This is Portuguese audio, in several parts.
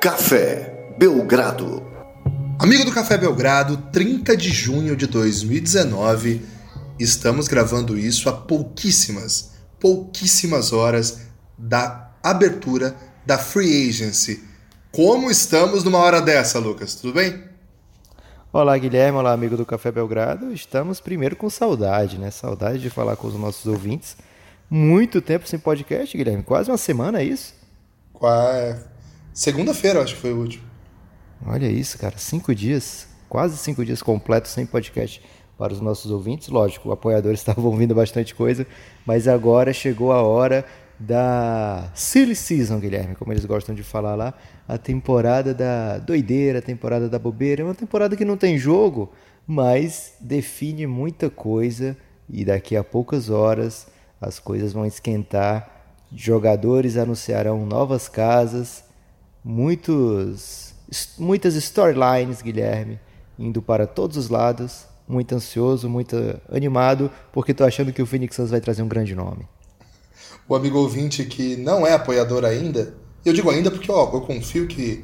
Café Belgrado. Amigo do Café Belgrado, 30 de junho de 2019. Estamos gravando isso a pouquíssimas, pouquíssimas horas da abertura da Free Agency. Como estamos numa hora dessa, Lucas? Tudo bem? Olá, Guilherme. Olá, amigo do Café Belgrado. Estamos primeiro com saudade, né? Saudade de falar com os nossos ouvintes. Muito tempo sem podcast, Guilherme. Quase uma semana, é isso? Quase. Segunda-feira, acho que foi o último. Olha isso, cara. Cinco dias, quase cinco dias completos sem podcast para os nossos ouvintes. Lógico, apoiadores estavam ouvindo bastante coisa, mas agora chegou a hora da Silly Season, Guilherme, como eles gostam de falar lá. A temporada da doideira, a temporada da bobeira. É uma temporada que não tem jogo, mas define muita coisa e daqui a poucas horas as coisas vão esquentar. Jogadores anunciarão novas casas, muitos, muitas storylines, Guilherme, indo para todos os lados. Muito ansioso, muito animado, porque estou achando que o Phoenix Suns vai trazer um grande nome. O amigo ouvinte que não é apoiador ainda, eu digo ainda porque ó, eu confio que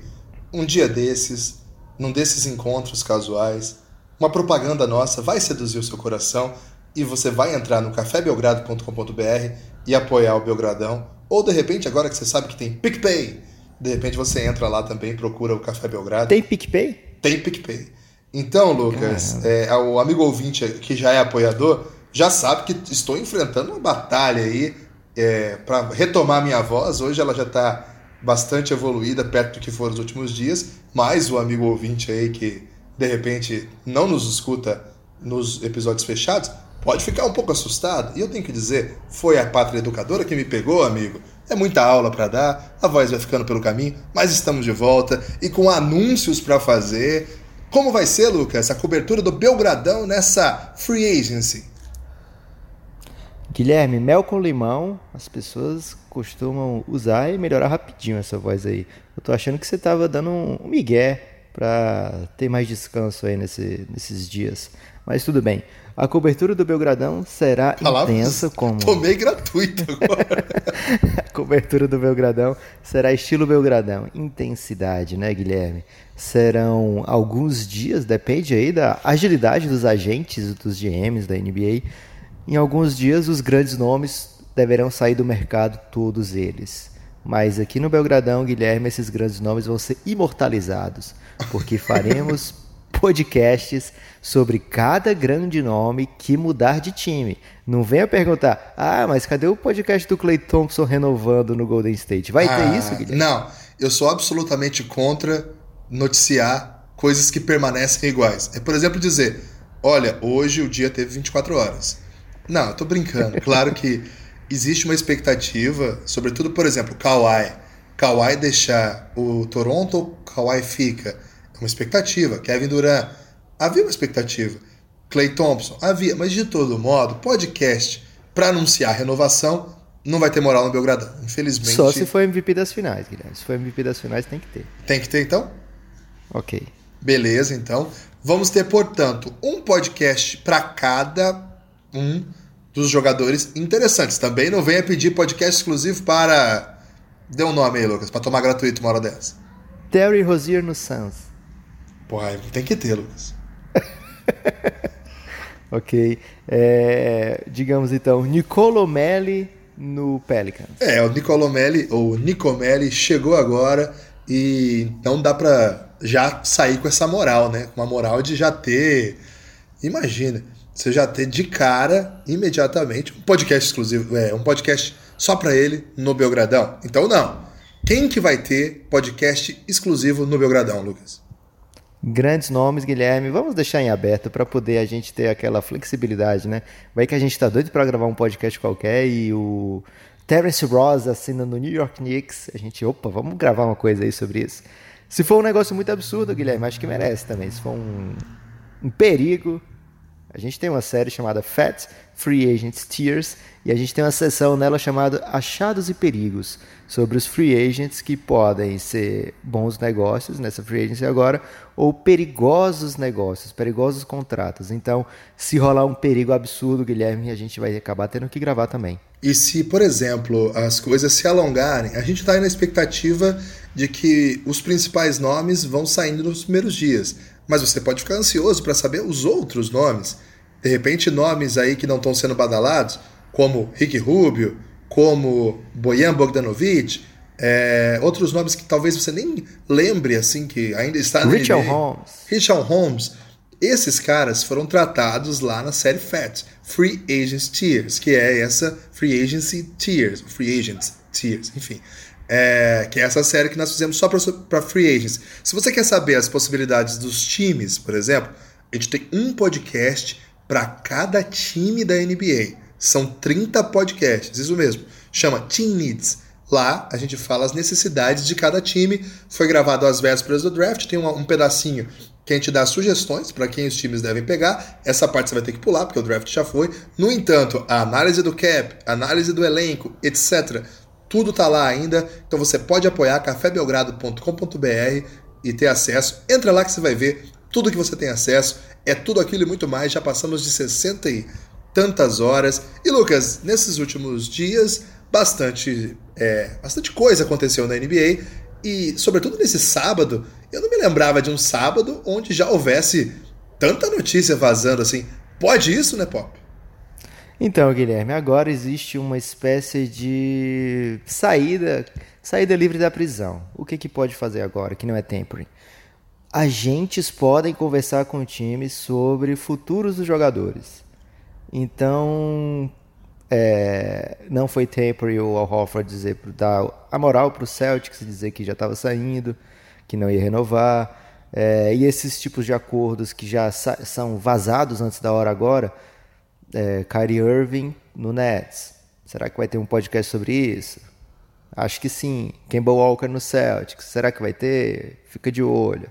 um dia desses, num desses encontros casuais, uma propaganda nossa vai seduzir o seu coração e você vai entrar no cafébelgrado.com.br e apoiar o Belgradão. Ou de repente, agora que você sabe que tem PicPay, de repente você entra lá também, procura o Café Belgrado. Tem PicPay? Tem PicPay. Então, Lucas, é, o amigo ouvinte que já é apoiador já sabe que estou enfrentando uma batalha aí é, para retomar minha voz. Hoje ela já está bastante evoluída, perto do que foram os últimos dias, mas o amigo ouvinte aí que de repente não nos escuta nos episódios fechados, pode ficar um pouco assustado. E eu tenho que dizer, foi a pátria educadora que me pegou, amigo. É muita aula para dar, a voz vai ficando pelo caminho, mas estamos de volta e com anúncios para fazer. Como vai ser, Lucas, a cobertura do Belgradão nessa free agency? Guilherme, mel com limão, as pessoas costumam usar e melhorar rapidinho essa voz aí. Eu tô achando que você tava dando um migué para ter mais descanso aí nesse, nesses dias. Mas tudo bem. A cobertura do Belgradão será Palavras intensa como. Tomei gratuito agora. a cobertura do Belgradão será estilo Belgradão. Intensidade, né, Guilherme? Serão alguns dias, depende aí da agilidade dos agentes, dos GMs da NBA. Em alguns dias, os grandes nomes deverão sair do mercado, todos eles. Mas aqui no Belgradão, Guilherme, esses grandes nomes vão ser imortalizados, porque faremos podcasts sobre cada grande nome que mudar de time. Não venha perguntar, ah, mas cadê o podcast do Clay Thompson renovando no Golden State? Vai ah, ter isso, Guilherme? Não, eu sou absolutamente contra noticiar coisas que permanecem iguais. É, por exemplo, dizer, olha, hoje o dia teve 24 horas. Não, eu tô brincando. Claro que existe uma expectativa, sobretudo, por exemplo, Kawhi. Kawhi deixar o Toronto, Kawhi fica uma expectativa. Kevin Durant, havia uma expectativa. Clay Thompson, havia. Mas de todo modo, podcast para anunciar a renovação não vai ter moral no Belgradão, infelizmente. Só se for MVP das finais, Guilherme. Se for MVP das finais, tem que ter. Tem que ter, então? Ok. Beleza, então. Vamos ter, portanto, um podcast para cada um dos jogadores interessantes. Também não venha pedir podcast exclusivo para. Dê um nome aí, Lucas, para tomar gratuito uma hora dessa. Terry Rozier no Suns. Porra, tem que ter, Lucas. ok. É, digamos então, Nicolo Melli no Pelicans. É, o Nicolo Melli, ou Nicomelli, chegou agora e não dá pra já sair com essa moral, né? Uma moral de já ter. Imagina, você já ter de cara, imediatamente, um podcast exclusivo, é, um podcast só para ele no Belgradão. Então, não. Quem que vai ter podcast exclusivo no Belgradão, Lucas? Grandes nomes, Guilherme. Vamos deixar em aberto para poder a gente ter aquela flexibilidade, né? Vai que a gente está doido para gravar um podcast qualquer e o Terence Ross assina no New York Knicks. A gente, opa, vamos gravar uma coisa aí sobre isso. Se for um negócio muito absurdo, Guilherme, acho que merece também. Se for um, um perigo, A gente tem uma série chamada Fat Free Agents Tears e a gente tem uma seção nela chamada Achados e Perigos, sobre os free agents que podem ser bons negócios nessa free agency agora ou perigosos negócios, perigosos contratos. Então, se rolar um perigo absurdo, Guilherme, a gente vai acabar tendo que gravar também. E se, por exemplo, as coisas se alongarem, a gente está na expectativa de que os principais nomes vão saindo nos primeiros dias. Mas você pode ficar ansioso para saber os outros nomes. De repente, nomes aí que não estão sendo badalados, como Rick Rubio, como Bojan Bogdanovic, é, outros nomes que talvez você nem lembre, assim, que ainda está no Richard NBA. Holmes. Richard Holmes. Esses caras foram tratados lá na série FAT, Free Agents Tiers, que é essa Free Agency Tiers, Free Agents Tiers, enfim. É, que é essa série que nós fizemos só para Free Agents. Se você quer saber as possibilidades dos times, por exemplo, a gente tem um podcast para cada time da NBA. São 30 podcasts, isso mesmo. Chama Team Needs. Lá a gente fala as necessidades de cada time. Foi gravado às vésperas do draft, tem um, um pedacinho que a gente dá sugestões para quem os times devem pegar. Essa parte você vai ter que pular, porque o draft já foi. No entanto, a análise do cap, análise do elenco, etc. Tudo tá lá ainda. Então você pode apoiar cafébelgrado.com.br e ter acesso. Entra lá que você vai ver tudo que você tem acesso. É tudo aquilo e muito mais. Já passamos de 60 e tantas horas. E Lucas, nesses últimos dias, bastante, é, bastante coisa aconteceu na NBA. E, sobretudo nesse sábado, eu não me lembrava de um sábado onde já houvesse tanta notícia vazando assim. Pode isso, né, Pop? Então, Guilherme, agora existe uma espécie de saída, saída livre da prisão. O que, que pode fazer agora, que não é tempering? Agentes podem conversar com o time sobre futuros dos jogadores. Então, é, não foi temporary o Al Horford dizer dar a moral para o Celtics dizer que já estava saindo, que não ia renovar. É, e esses tipos de acordos que já são vazados antes da hora agora, é, Kyrie Irving no Nets. Será que vai ter um podcast sobre isso? Acho que sim. Kemba Walker no Celtics. Será que vai ter? Fica de olho.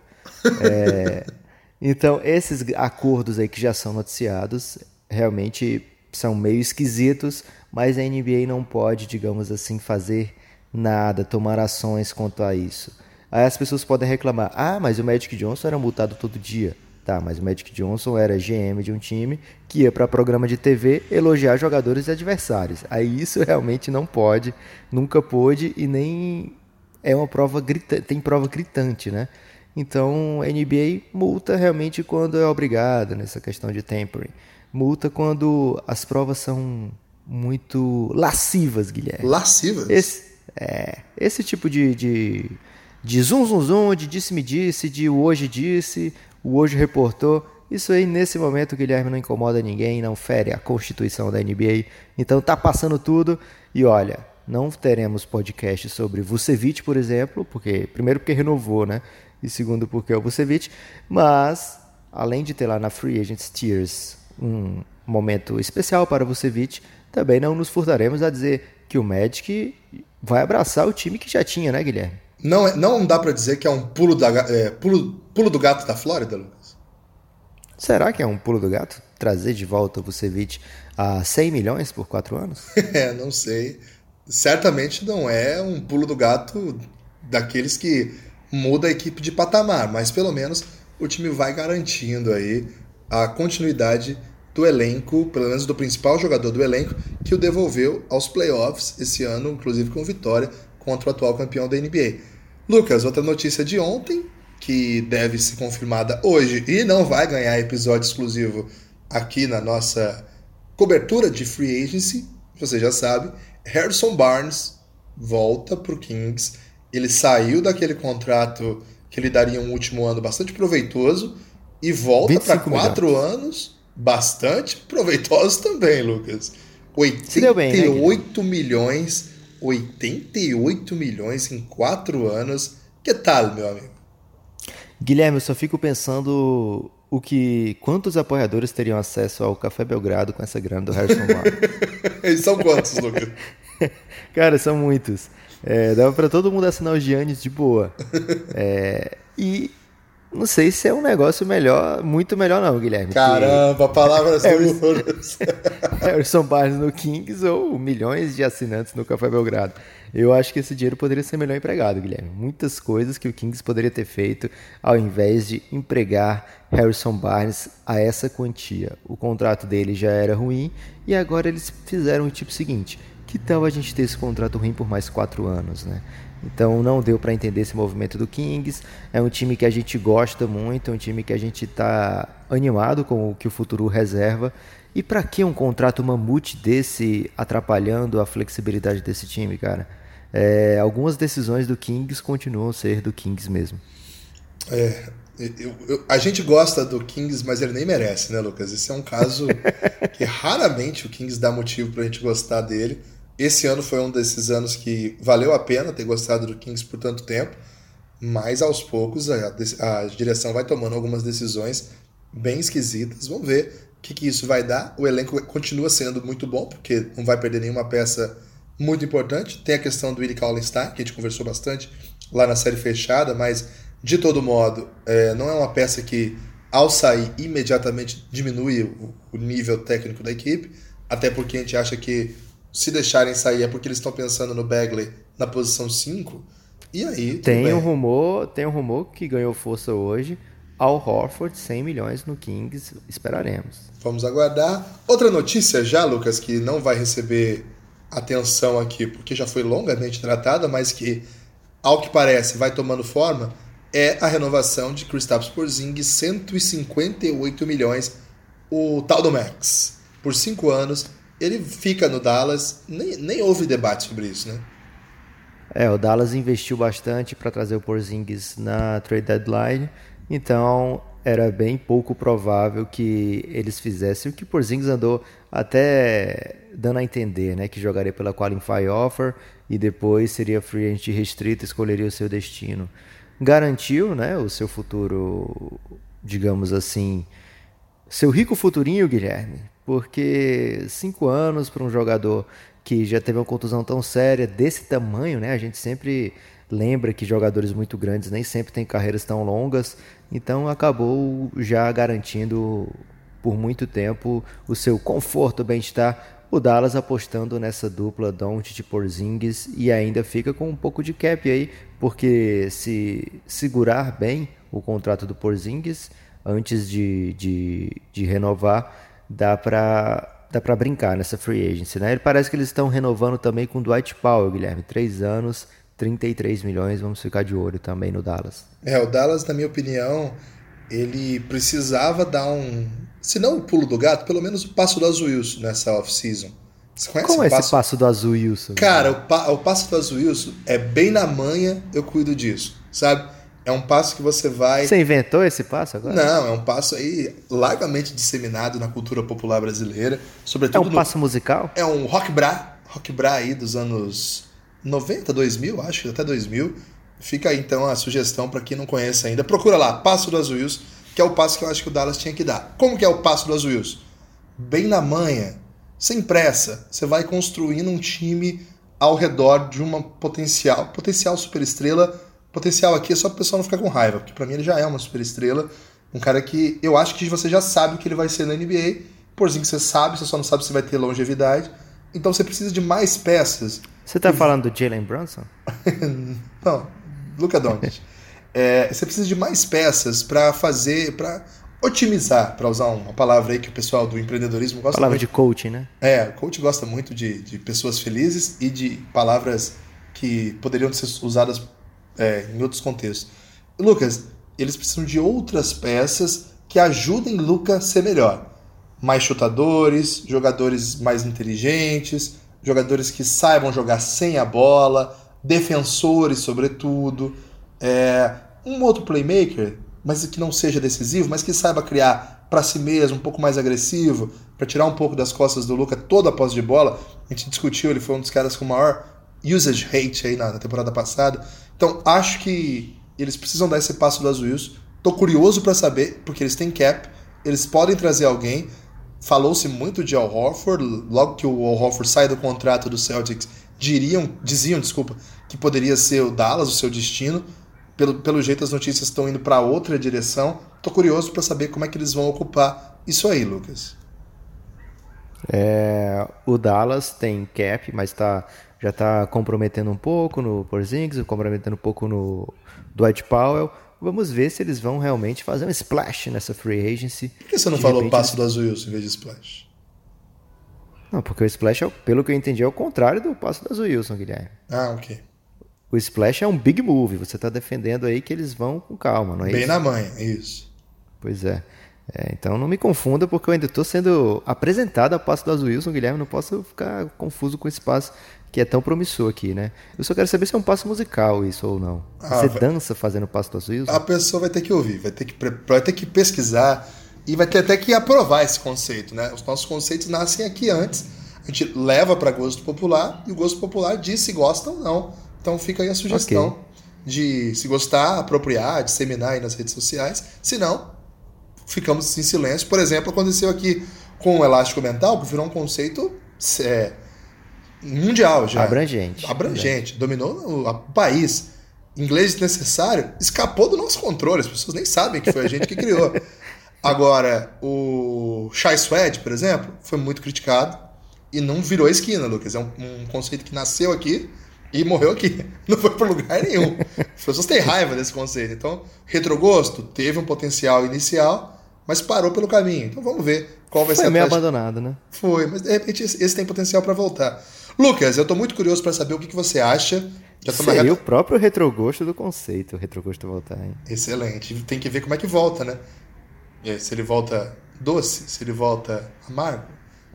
É, então, esses acordos aí que já são noticiados, realmente são meio esquisitos, mas a NBA não pode, digamos assim, fazer nada, tomar ações quanto a isso. Aí as pessoas podem reclamar: ah, mas o Magic Johnson era multado todo dia. Tá, mas o Magic Johnson era GM de um time que ia para programa de TV elogiar jogadores e adversários. Aí isso realmente não pode, nunca pôde e nem é uma prova grita, tem prova gritante, né? Então a NBA multa realmente quando é obrigado nessa questão de tempering multa quando as provas são muito lascivas, Guilherme. Lascivas? Esse, é, esse tipo de, de, de zum, zum, zum, de disse-me disse, de hoje disse, o hoje reportou. Isso aí, nesse momento, Guilherme não incomoda ninguém, não fere a constituição da NBA. Então tá passando tudo. E olha, não teremos podcast sobre Vucevic, por exemplo, porque primeiro porque renovou, né? E segundo porque é o Vucevic, mas além de ter lá na Free Agents Tiers um momento especial para Vucevic, também não nos furtaremos a dizer que o Magic vai abraçar o time que já tinha, né, Guilherme? Não, é, não dá para dizer que é um pulo, da, é, pulo, pulo do gato da Flórida, Lucas? Será que é um pulo do gato? Trazer de volta o Vucevic a 100 milhões por quatro anos? é, não sei. Certamente não é um pulo do gato daqueles que muda a equipe de patamar, mas pelo menos o time vai garantindo aí a continuidade do elenco, pelo menos do principal jogador do elenco, que o devolveu aos playoffs esse ano, inclusive com vitória contra o atual campeão da NBA. Lucas, outra notícia de ontem, que deve ser confirmada hoje e não vai ganhar episódio exclusivo aqui na nossa cobertura de free agency, você já sabe, Harrison Barnes volta para o Kings. Ele saiu daquele contrato que lhe daria um último ano bastante proveitoso e volta para quatro milhões. anos bastante proveitosos também, Lucas. 88 bem, né, milhões, 88 milhões em quatro anos. Que tal, meu amigo? Guilherme, eu só fico pensando o que quantos apoiadores teriam acesso ao Café Belgrado com essa grana do Harrison e são quantos, Lucas? Cara, são muitos. É, dava para todo mundo assinar os Giannis de boa. É, e não sei se é um negócio melhor, muito melhor não, Guilherme. Caramba, palavras duras. Harrison Barnes no Kings ou milhões de assinantes no Café Belgrado. Eu acho que esse dinheiro poderia ser melhor empregado, Guilherme. Muitas coisas que o Kings poderia ter feito ao invés de empregar Harrison Barnes a essa quantia. O contrato dele já era ruim e agora eles fizeram o tipo seguinte: que tal a gente ter esse contrato ruim por mais quatro anos, né? Então não deu para entender esse movimento do Kings. É um time que a gente gosta muito, é um time que a gente está animado com o que o futuro reserva. E para que um contrato mamute desse atrapalhando a flexibilidade desse time, cara? É, algumas decisões do Kings continuam a ser do Kings mesmo. É, eu, eu, a gente gosta do Kings, mas ele nem merece, né, Lucas? Esse é um caso que raramente o Kings dá motivo pra gente gostar dele. Esse ano foi um desses anos que valeu a pena ter gostado do Kings por tanto tempo, mas aos poucos a, a direção vai tomando algumas decisões bem esquisitas. Vamos ver o que, que isso vai dar. O elenco continua sendo muito bom, porque não vai perder nenhuma peça muito importante. Tem a questão do Willie Kallenstein, que a gente conversou bastante lá na série fechada, mas de todo modo, é, não é uma peça que, ao sair, imediatamente diminui o, o nível técnico da equipe, até porque a gente acha que se deixarem sair é porque eles estão pensando no Bagley na posição 5. E aí. Tem um rumor, tem um rumor que ganhou força hoje. Al Horford, 100 milhões no Kings, esperaremos. Vamos aguardar. Outra notícia já, Lucas, que não vai receber atenção aqui, porque já foi longamente tratada, mas que, ao que parece, vai tomando forma, é a renovação de Kristaps Porzingis, 158 milhões, o tal do Max. Por cinco anos, ele fica no Dallas, nem, nem houve debate sobre isso, né? É, o Dallas investiu bastante para trazer o Porzingis na trade deadline, então era bem pouco provável que eles fizessem o que Porzingis andou até dando a entender, né, que jogaria pela qualify offer e depois seria free agent restrito, escolheria o seu destino. Garantiu, né, o seu futuro, digamos assim, seu rico futurinho, Guilherme, porque cinco anos para um jogador que já teve uma contusão tão séria desse tamanho, né, a gente sempre lembra que jogadores muito grandes nem sempre têm carreiras tão longas, então acabou já garantindo por muito tempo o seu conforto, bem-estar. O Dallas apostando nessa dupla Doncic Porzingis e ainda fica com um pouco de cap aí, porque se segurar bem o contrato do Porzingis antes de, de, de renovar, dá para dá para brincar nessa free agency, né? Ele parece que eles estão renovando também com Dwight Powell, Guilherme, três anos, 33 milhões, vamos ficar de olho também no Dallas. É, o Dallas, na minha opinião, ele precisava dar um se não o pulo do gato, pelo menos o passo do Azulilson nessa off-season. Você conhece Como é esse passo do Azulilson? Cara, o, pa o passo do Azulilson é bem na manha, eu cuido disso, sabe? É um passo que você vai. Você inventou esse passo agora? Não, é um passo aí largamente disseminado na cultura popular brasileira. Sobretudo é um passo musical? É um rock bra, rock bra aí dos anos 90, 2000, acho, até 2000. Fica aí então a sugestão para quem não conhece ainda. Procura lá, Passo do Azulilson que é o passo que eu acho que o Dallas tinha que dar. Como que é o passo do Azul Bem na manha, sem pressa, você vai construindo um time ao redor de uma potencial, potencial superestrela. Potencial aqui é só para o pessoal não ficar com raiva, porque para mim ele já é uma superestrela, um cara que eu acho que você já sabe o que ele vai ser na NBA. Porzinho que você sabe, você só não sabe se vai ter longevidade. Então você precisa de mais peças. Você está e... falando do Jalen Brunson? não, Luca Doncic. É, você precisa de mais peças para fazer, para otimizar, para usar uma palavra aí que o pessoal do empreendedorismo gosta palavra muito. de coaching, né? É, coach gosta muito de, de pessoas felizes e de palavras que poderiam ser usadas é, em outros contextos. Lucas, eles precisam de outras peças que ajudem Luca a ser melhor. Mais chutadores, jogadores mais inteligentes, jogadores que saibam jogar sem a bola, defensores, sobretudo. É, um outro playmaker, mas que não seja decisivo, mas que saiba criar para si mesmo, um pouco mais agressivo, para tirar um pouco das costas do Luca toda a posse de bola. A gente discutiu, ele foi um dos caras com maior usage rate aí na temporada passada. Então, acho que eles precisam dar esse passo do Azuils. Tô curioso para saber, porque eles têm cap, eles podem trazer alguém. Falou-se muito de Al Horford, logo que o Al Horford sai do contrato do Celtics, diriam, diziam, desculpa, que poderia ser o Dallas o seu destino pelo, pelo jeito as notícias estão indo para outra direção. Tô curioso para saber como é que eles vão ocupar isso aí, Lucas. É, o Dallas tem cap, mas tá, já está comprometendo um pouco no Porzingis, comprometendo um pouco no Dwight Powell. Vamos ver se eles vão realmente fazer um splash nessa free agency. Por que você não falou passo do Azul em vez de splash? Não, porque o splash, é, pelo que eu entendi, é o contrário do passo do Azul Wilson, Guilherme. Ah, ok. O splash é um big move. Você está defendendo aí que eles vão com calma, não é Bem isso? na manha, isso. Pois é. é. Então não me confunda, porque eu ainda estou sendo apresentado a passo do Azul Wilson, Guilherme. Não posso ficar confuso com esse passo que é tão promissor aqui, né? Eu só quero saber se é um passo musical isso ou não. Ah, Você vai... dança fazendo passo do Wilson? A pessoa vai ter que ouvir, vai ter que, vai ter que pesquisar e vai ter até que aprovar esse conceito, né? Os nossos conceitos nascem aqui antes. A gente leva para gosto popular e o gosto popular diz se gosta ou não. Então fica aí a sugestão okay. de se gostar, apropriar, disseminar aí nas redes sociais. Se não, ficamos em silêncio. Por exemplo, aconteceu aqui com o elástico mental, que virou um conceito é, mundial já. Abrangente. Abrangente. Dominou o país. Inglês necessário escapou do nosso controle. As pessoas nem sabem que foi a gente que criou. Agora, o Chai Suede, por exemplo, foi muito criticado e não virou esquina, Lucas. É um, um conceito que nasceu aqui e morreu aqui. Não foi para lugar nenhum. As pessoas têm raiva desse conceito. Então, retrogosto teve um potencial inicial, mas parou pelo caminho. Então vamos ver qual vai foi ser a meio abandonado, né? Foi, mas de repente esse tem potencial para voltar. Lucas, eu estou muito curioso para saber o que, que você acha. Já Seria reta... o próprio retrogosto do conceito, o retrogosto voltar. Hein? Excelente. Tem que ver como é que volta, né? Se ele volta doce, se ele volta amargo.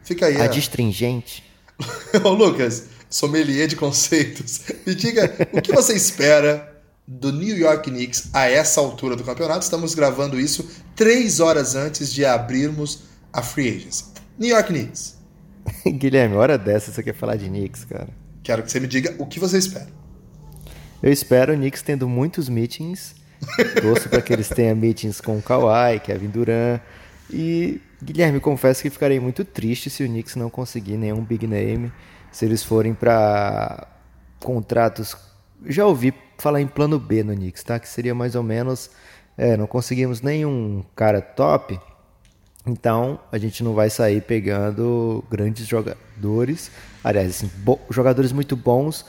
Fica aí. Adstringente. Ô, Lucas, sommelier de conceitos. Me diga o que você espera do New York Knicks a essa altura do campeonato. Estamos gravando isso três horas antes de abrirmos a free agency. New York Knicks. Guilherme, hora dessa você quer falar de Knicks, cara. Quero que você me diga o que você espera. Eu espero o Knicks tendo muitos meetings. Torço para que eles tenham meetings com o Kawhi, Kevin Durant. E, Guilherme, confesso que ficarei muito triste se o Knicks não conseguir nenhum big name se eles forem para contratos. Já ouvi falar em plano B no Knicks, tá? Que seria mais ou menos. É, não conseguimos nenhum cara top, então a gente não vai sair pegando grandes jogadores. Aliás, assim, jogadores muito bons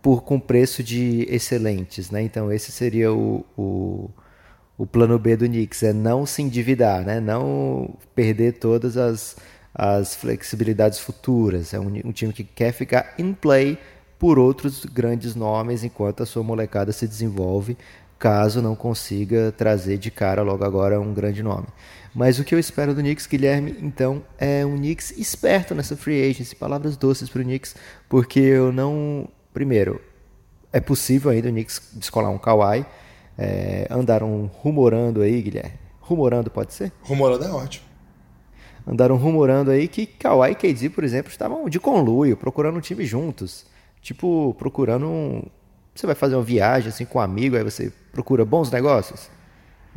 por com preço de excelentes, né? Então esse seria o, o, o plano B do Knicks, é não se endividar, né? Não perder todas as as flexibilidades futuras. É um, um time que quer ficar in play por outros grandes nomes enquanto a sua molecada se desenvolve, caso não consiga trazer de cara logo agora um grande nome. Mas o que eu espero do Knicks, Guilherme, então, é um Knicks esperto nessa free agency, palavras doces para o Knicks, porque eu não. Primeiro, é possível ainda o Knicks descolar um Kawhi. É, andaram rumorando aí, Guilherme. Rumorando pode ser? Rumorando é ótimo andaram rumorando aí que Kawhi e KD, por exemplo, estavam de conluio, procurando um time juntos. Tipo, procurando um... Você vai fazer uma viagem assim com um amigo, aí você procura bons negócios.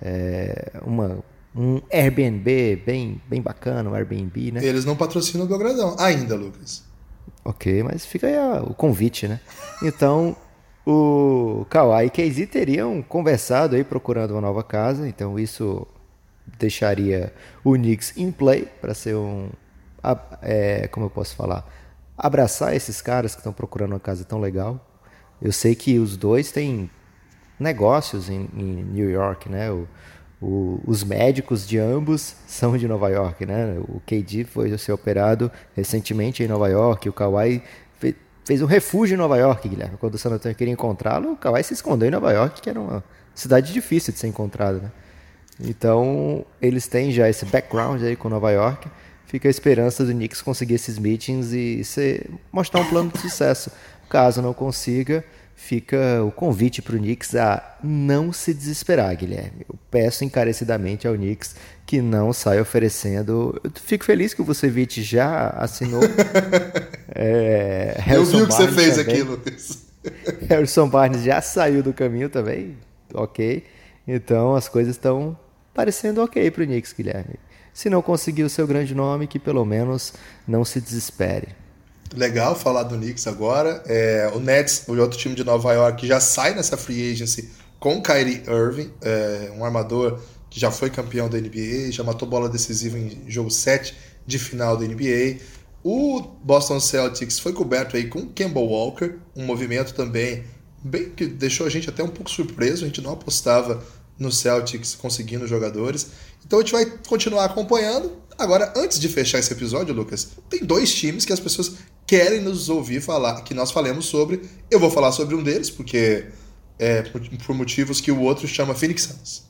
É, uma, um Airbnb bem, bem bacana, um Airbnb, né? Eles não patrocinam o Belgradão ainda, Lucas. Ok, mas fica aí o convite, né? Então, o Kawhi e KZ teriam conversado aí procurando uma nova casa, então isso deixaria o Knicks em play para ser um. É, como eu posso falar? Abraçar esses caras que estão procurando uma casa tão legal. Eu sei que os dois têm negócios em, em New York, né? O, o, os médicos de ambos são de Nova York, né? O KD foi ser operado recentemente em Nova York, o Kawhi fez, fez um refúgio em Nova York, Guilherme. Quando o San Antonio queria encontrá-lo, o Kawhi se escondeu em Nova York, que era uma cidade difícil de ser encontrado, né? Então, eles têm já esse background aí com Nova York. Fica a esperança do Knicks conseguir esses meetings e ser, mostrar um plano de sucesso. Caso não consiga, fica o convite para o Knicks a não se desesperar, Guilherme. Eu peço encarecidamente ao Knicks que não saia oferecendo. Eu fico feliz que o Vucevic já assinou. é, Eu vi o que você fez também. aqui, Lucas. Harrison Barnes já saiu do caminho também, ok. Então as coisas estão parecendo ok para o Knicks, Guilherme. Se não conseguir o seu grande nome, que pelo menos não se desespere. Legal falar do Knicks agora. É, o Nets, o outro time de Nova York, já sai nessa free agency com Kyrie Irving, é, um armador que já foi campeão da NBA, já matou bola decisiva em jogo 7 de final da NBA. O Boston Celtics foi coberto aí com Kemba Walker, um movimento também bem que deixou a gente até um pouco surpreso, a gente não apostava no Celtics conseguindo jogadores. Então a gente vai continuar acompanhando. Agora, antes de fechar esse episódio, Lucas, tem dois times que as pessoas querem nos ouvir falar, que nós falemos sobre. Eu vou falar sobre um deles, porque é por, por motivos que o outro chama Phoenix Suns.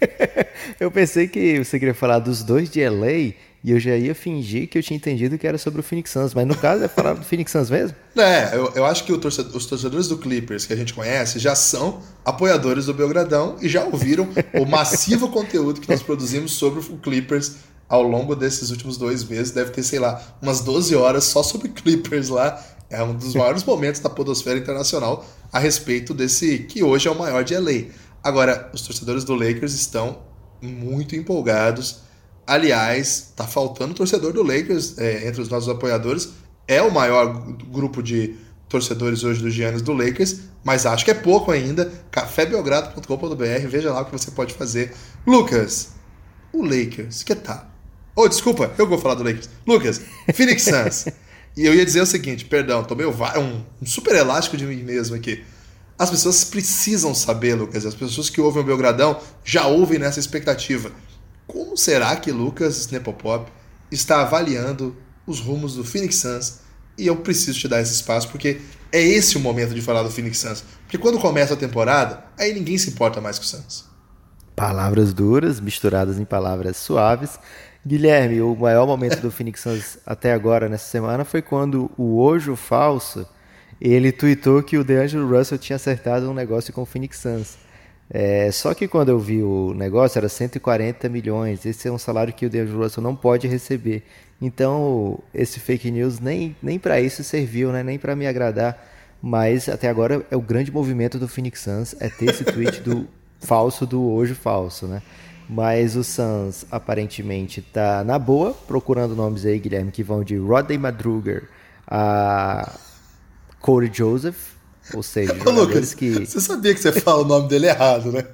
eu pensei que você queria falar dos dois de LA e eu já ia fingir que eu tinha entendido que era sobre o Phoenix Suns, mas no caso é falar do Phoenix Suns mesmo? É, eu, eu acho que torcedor, os torcedores do Clippers que a gente conhece já são apoiadores do Belgradão e já ouviram o massivo conteúdo que nós produzimos sobre o Clippers ao longo desses últimos dois meses. Deve ter, sei lá, umas 12 horas só sobre Clippers lá. É um dos maiores momentos da podosfera internacional a respeito desse que hoje é o maior de LA. Agora, os torcedores do Lakers estão muito empolgados Aliás, tá faltando torcedor do Lakers é, entre os nossos apoiadores. É o maior grupo de torcedores hoje dos Giannis do Lakers, mas acho que é pouco ainda. cafébelgrado.com.br, veja lá o que você pode fazer. Lucas, o Lakers, que tá? Oh, desculpa, eu vou falar do Lakers. Lucas, Phoenix Suns. e eu ia dizer o seguinte, perdão, tomei um, super elástico de mim mesmo aqui. As pessoas precisam saber, Lucas. As pessoas que ouvem o Belgradão já ouvem nessa expectativa. Como será que Lucas Nepopop está avaliando os rumos do Phoenix Suns? E eu preciso te dar esse espaço porque é esse o momento de falar do Phoenix Suns. Porque quando começa a temporada, aí ninguém se importa mais com o Suns. Palavras duras misturadas em palavras suaves. Guilherme, o maior momento do Phoenix Suns até agora nessa semana foi quando o Ojo Falso ele tweetou que o DeAngelo Russell tinha acertado um negócio com o Phoenix Suns. É, só que quando eu vi o negócio era 140 milhões. Esse é um salário que o D'Angelo Russell não pode receber. Então esse fake news nem, nem para isso serviu, né? nem para me agradar. Mas até agora é o grande movimento do Phoenix Suns é ter esse tweet do falso do hoje falso, né? Mas o Suns aparentemente tá na boa, procurando nomes aí, Guilherme, que vão de Rodney Madruger a Corey Joseph, ou seja, Ô, Lucas, que. Você sabia que você fala o nome dele errado, né?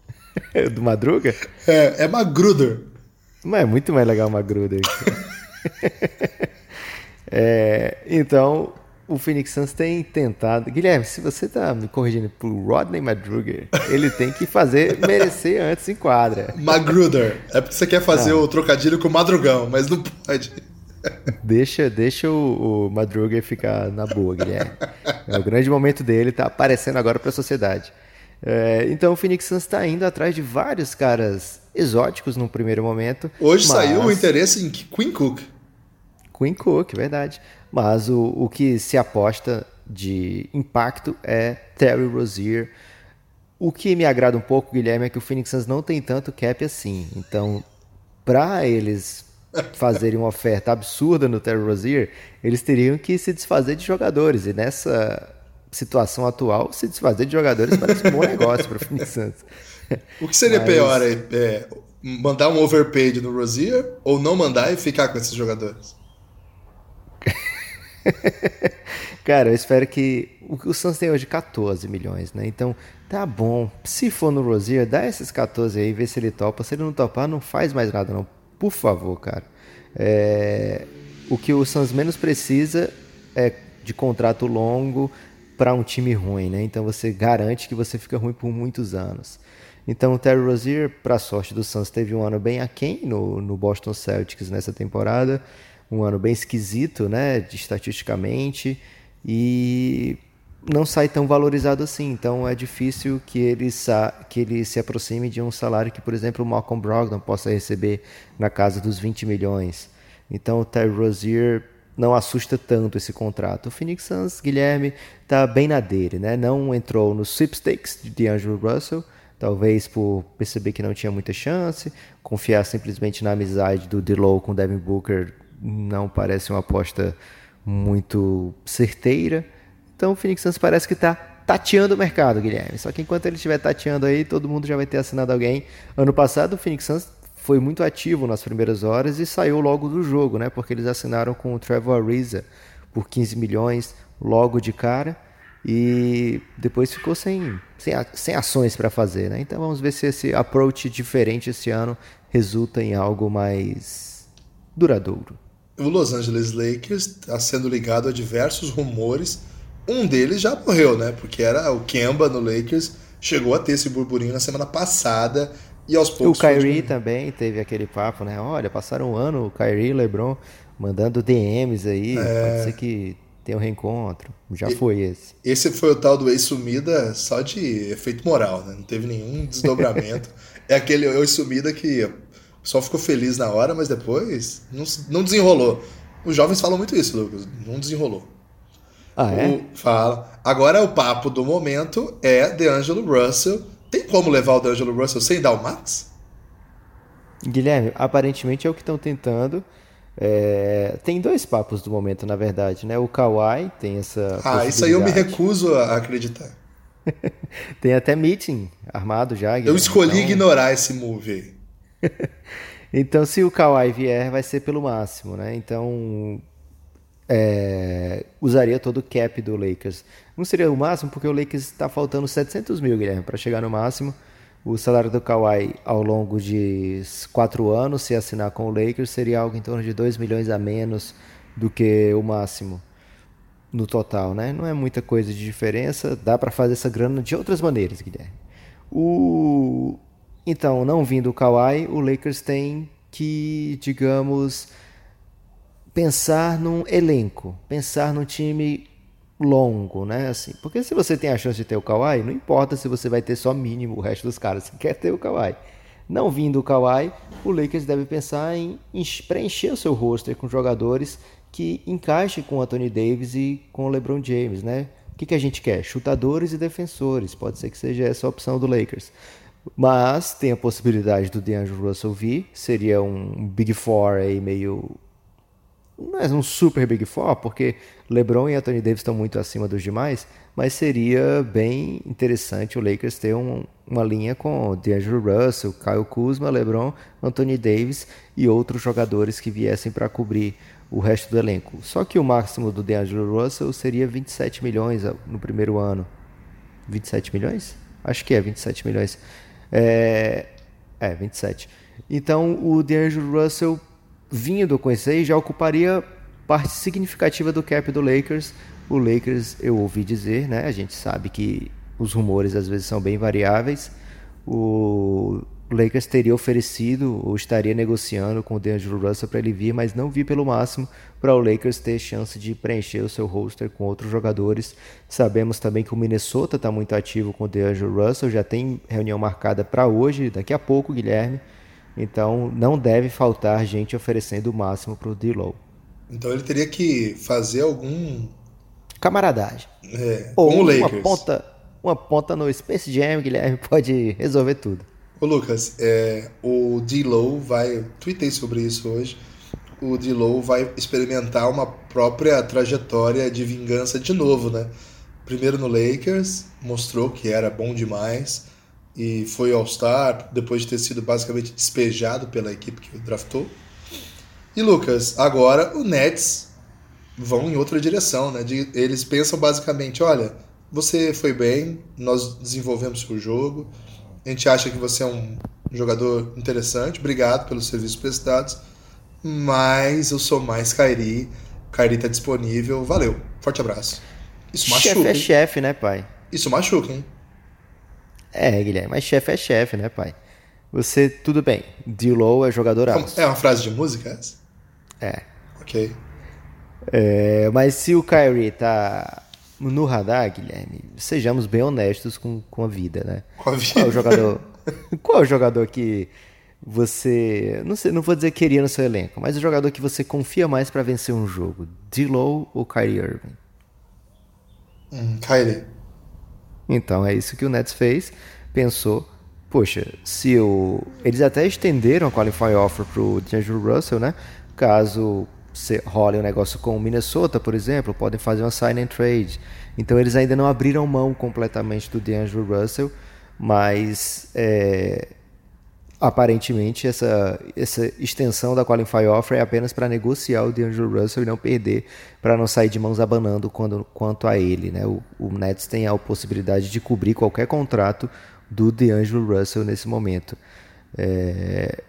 Do Madruga? É, é Magruder. Mas é muito mais legal Magruder. é, então, o Phoenix Suns tem tentado. Guilherme, se você tá me corrigindo por Rodney Madruga, ele tem que fazer merecer antes em quadra. Magruder. É porque você quer fazer ah. o trocadilho com o Madrugão, mas não pode. Deixa, deixa o, o Madruga ficar na boa, Guilherme. É o grande momento dele, tá aparecendo agora para a sociedade. É, então o Phoenix Suns está indo atrás de vários caras exóticos no primeiro momento. Hoje mas... saiu o interesse em Queen Cook. Queen Cook, verdade. Mas o, o que se aposta de impacto é Terry Rozier. O que me agrada um pouco, Guilherme, é que o Phoenix Suns não tem tanto cap assim. Então, para eles fazerem uma oferta absurda no Terry Rozier, eles teriam que se desfazer de jogadores. E nessa situação atual, se desfazer de jogadores parece um bom negócio para o Phoenix Suns. O que seria Mas... pior aí? É, mandar um overpaid no Rozier ou não mandar e ficar com esses jogadores? Cara, eu espero que. O Suns tem hoje 14 milhões, né? Então, tá bom. Se for no Rozier, dá esses 14 aí, vê se ele topa. Se ele não topar, não faz mais nada, não por favor, cara. É, o que o Suns menos precisa é de contrato longo para um time ruim, né? Então você garante que você fica ruim por muitos anos. Então o Terry Rozier, para sorte do Suns, teve um ano bem aquém no, no Boston Celtics nessa temporada, um ano bem esquisito, né, estatisticamente, e não sai tão valorizado assim. Então é difícil que ele, que ele se aproxime de um salário que, por exemplo, o Malcolm Brogdon possa receber na casa dos 20 milhões. Então o Terry Rozier não assusta tanto esse contrato. O Phoenix Suns, Guilherme, está bem na dele, né? Não entrou no sweepstakes de D'Angelo Russell, talvez por perceber que não tinha muita chance, confiar simplesmente na amizade do D'Lo com Devin Booker não parece uma aposta muito certeira. Então o Phoenix Suns parece que está tateando o mercado, Guilherme. Só que enquanto ele estiver tateando aí, todo mundo já vai ter assinado alguém. Ano passado o Phoenix Suns foi muito ativo nas primeiras horas e saiu logo do jogo, né? Porque eles assinaram com o Trevor Ariza por 15 milhões logo de cara. e depois ficou sem, sem, sem ações para fazer. Né? Então vamos ver se esse approach diferente esse ano resulta em algo mais duradouro. O Los Angeles Lakers está sendo ligado a diversos rumores. Um deles já morreu, né? Porque era o Kemba no Lakers. Chegou a ter esse burburinho na semana passada e aos poucos. O Kyrie também teve aquele papo, né? Olha, passaram um ano o Kyrie e LeBron mandando DMs aí. É... Pode ser que tenha um reencontro. Já e, foi esse. Esse foi o tal do ex-sumida só de efeito moral, né? Não teve nenhum desdobramento. é aquele ex-sumida que só ficou feliz na hora, mas depois não, não desenrolou. Os jovens falam muito isso, Lucas. Não desenrolou. Ah, é? O, fala. Agora o papo do momento é DeAngelo Russell. Tem como levar o DeAngelo Russell sem dar o max? Guilherme, aparentemente é o que estão tentando. É, tem dois papos do momento, na verdade, né? O Kawhi tem essa. Ah, isso aí eu me recuso a acreditar. tem até meeting armado já. Guilherme. Eu escolhi então... ignorar esse move aí. então, se o Kawhi vier, vai ser pelo máximo, né? Então, é, usaria todo o cap do Lakers. Não seria o máximo, porque o Lakers está faltando 700 mil, Guilherme, para chegar no máximo. O salário do Kawhi ao longo de quatro anos, se assinar com o Lakers, seria algo em torno de 2 milhões a menos do que o máximo no total, né? Não é muita coisa de diferença, dá para fazer essa grana de outras maneiras, Guilherme. O então, não vindo o Kawhi, o Lakers tem que, digamos, pensar num elenco, pensar num time longo, né? Assim, porque se você tem a chance de ter o Kawhi, não importa se você vai ter só mínimo o resto dos caras, você quer ter o Kawhi. Não vindo o Kawhi, o Lakers deve pensar em, preencher o seu roster com jogadores que encaixem com o Anthony Davis e com o LeBron James, né? O que, que a gente quer? Chutadores e defensores. Pode ser que seja essa a opção do Lakers. Mas tem a possibilidade do DeAngelo Russell vir, seria um Big Four aí meio. Não é um super Big Four, porque LeBron e Anthony Davis estão muito acima dos demais, mas seria bem interessante o Lakers ter um, uma linha com DeAngelo Russell, Kyle Kuzma, LeBron, Anthony Davis e outros jogadores que viessem para cobrir o resto do elenco. Só que o máximo do DeAngelo Russell seria 27 milhões no primeiro ano. 27 milhões? Acho que é 27 milhões. É, é 27. Então o DeAngelo Russell, vindo com esse aí, já ocuparia parte significativa do cap do Lakers. O Lakers, eu ouvi dizer, né? A gente sabe que os rumores às vezes são bem variáveis. O Lakers teria oferecido ou estaria negociando com o DeAngelo Russell para ele vir, mas não vi pelo máximo para o Lakers ter chance de preencher o seu roster com outros jogadores. Sabemos também que o Minnesota está muito ativo com o DeAngelo Russell, já tem reunião marcada para hoje, daqui a pouco, Guilherme. Então não deve faltar gente oferecendo o máximo para o D-Low. Então ele teria que fazer algum camaradagem. É, ou uma ponta, uma ponta no Space Jam, Guilherme pode resolver tudo. Ô Lucas, é, o D-Low vai. Tuitei sobre isso hoje. O D-Low vai experimentar uma própria trajetória de vingança de novo, né? Primeiro no Lakers, mostrou que era bom demais e foi All-Star depois de ter sido basicamente despejado pela equipe que o draftou. E Lucas, agora o Nets vão em outra direção, né? eles pensam basicamente, olha, você foi bem, nós desenvolvemos o jogo, a gente acha que você é um jogador interessante, obrigado pelos serviços prestados, mas eu sou mais Kairi. Kairi tá disponível, valeu. Forte abraço. Isso machuca. Chefe é chefe, né, pai? Isso machuca, hein? É, Guilherme, mas chefe é chefe, né, pai? Você, tudo bem. D-Low é jogador alto. É uma frase de música essa? É. Ok. É, mas se o Kyrie tá no radar, Guilherme, sejamos bem honestos com, com a vida, né? Com a vida. Qual é o jogador, qual é o jogador que você, não sei, não vou dizer queria no seu elenco, mas o jogador que você confia mais para vencer um jogo, D'Lo ou Kyrie Irving? Hum, Kyrie. Então é isso que o Nets fez, pensou, poxa, se o eles até estenderam a qualify offer pro D'Angelo Russell, né? Caso role um negócio com o Minnesota, por exemplo, podem fazer uma sign and trade. Então eles ainda não abriram mão completamente do DeAngelo Russell, mas é, aparentemente essa, essa extensão da qualify offer é apenas para negociar o DeAngelo Russell e não perder, para não sair de mãos abanando quando, quanto a ele. Né? O, o Nets tem a possibilidade de cobrir qualquer contrato do DeAngelo Russell nesse momento. É,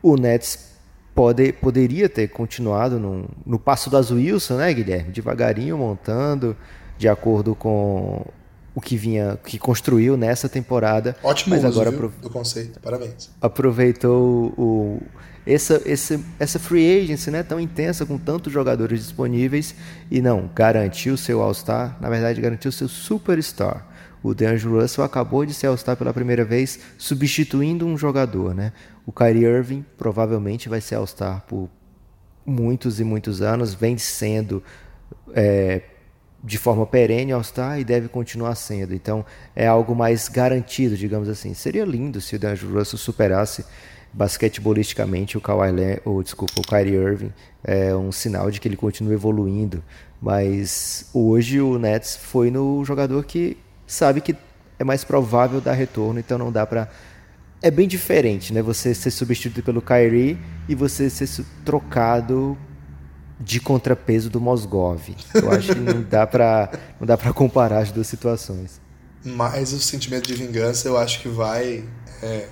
o Nets pode, poderia ter continuado no, no passo do Wilson, né, Guilherme? Devagarinho montando, de acordo com o que vinha, que construiu nessa temporada. Ótimo mas uso, agora viu, do conceito. Parabéns. Aproveitou o, essa, essa, essa free agency né, tão intensa, com tantos jogadores disponíveis, e não, garantiu seu All-Star, na verdade, garantiu seu Superstar. O DeAngelo Russell acabou de ser All-Star pela primeira vez, substituindo um jogador. Né? O Kyrie Irving provavelmente vai ser All-Star por muitos e muitos anos, vem sendo é, de forma perene All-Star e deve continuar sendo. Então é algo mais garantido, digamos assim. Seria lindo se o DeAngelo Russell superasse basquetebolisticamente o Kawhi Le ou desculpa, o Kyrie Irving. É um sinal de que ele continua evoluindo. Mas hoje o Nets foi no jogador que sabe que é mais provável dar retorno, então não dá para é bem diferente, né? Você ser substituído pelo Kyrie e você ser trocado de contrapeso do Mosgov. Eu acho que não dá para não dá para comparar as duas situações. Mas o sentimento de vingança, eu acho que vai é,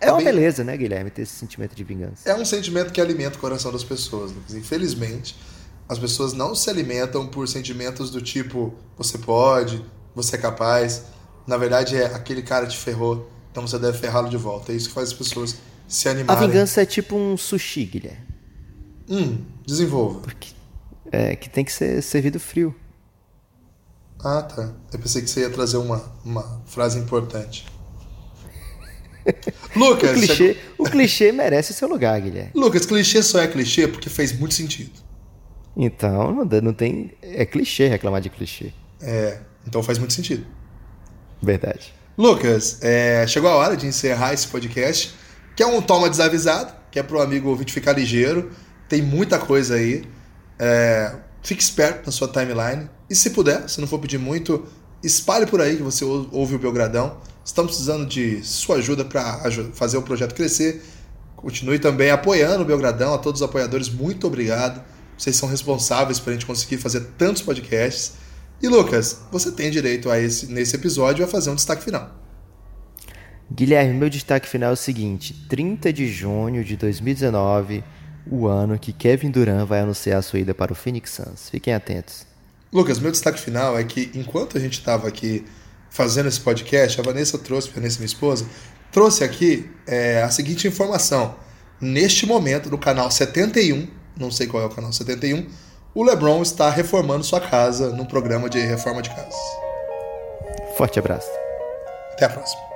é uma bem... beleza, né, Guilherme, ter esse sentimento de vingança. É um sentimento que alimenta o coração das pessoas. Lucas. Infelizmente, as pessoas não se alimentam por sentimentos do tipo você pode, você é capaz. Na verdade, é aquele cara te ferrou, então você deve ferrá-lo de volta. É isso que faz as pessoas se animarem. A vingança é tipo um sushi, Guilherme. Hum, desenvolva. Porque é que tem que ser servido frio. Ah, tá. Eu pensei que você ia trazer uma, uma frase importante. Lucas. O clichê, o clichê merece seu lugar, Guilherme. Lucas, clichê só é clichê porque fez muito sentido. Então, não tem. É clichê reclamar de clichê. É. Então faz muito sentido. Verdade. Lucas, é, chegou a hora de encerrar esse podcast, que é um toma desavisado, que é para o amigo ouvinte ficar ligeiro. Tem muita coisa aí. É, fique esperto na sua timeline. E se puder, se não for pedir muito, espalhe por aí que você ouve o Belgradão. Estamos precisando de sua ajuda para fazer o projeto crescer. Continue também apoiando o Belgradão. A todos os apoiadores, muito obrigado. Vocês são responsáveis para a gente conseguir fazer tantos podcasts. E Lucas, você tem direito a esse, nesse episódio a fazer um destaque final. Guilherme, meu destaque final é o seguinte: 30 de junho de 2019, o ano que Kevin Durant vai anunciar a sua ida para o Phoenix Suns. Fiquem atentos. Lucas, meu destaque final é que enquanto a gente estava aqui fazendo esse podcast, a Vanessa trouxe, a Vanessa, minha esposa, trouxe aqui é, a seguinte informação. Neste momento, no canal 71, não sei qual é o canal 71, o LeBron está reformando sua casa num programa de reforma de casas. Forte abraço. Até a próxima.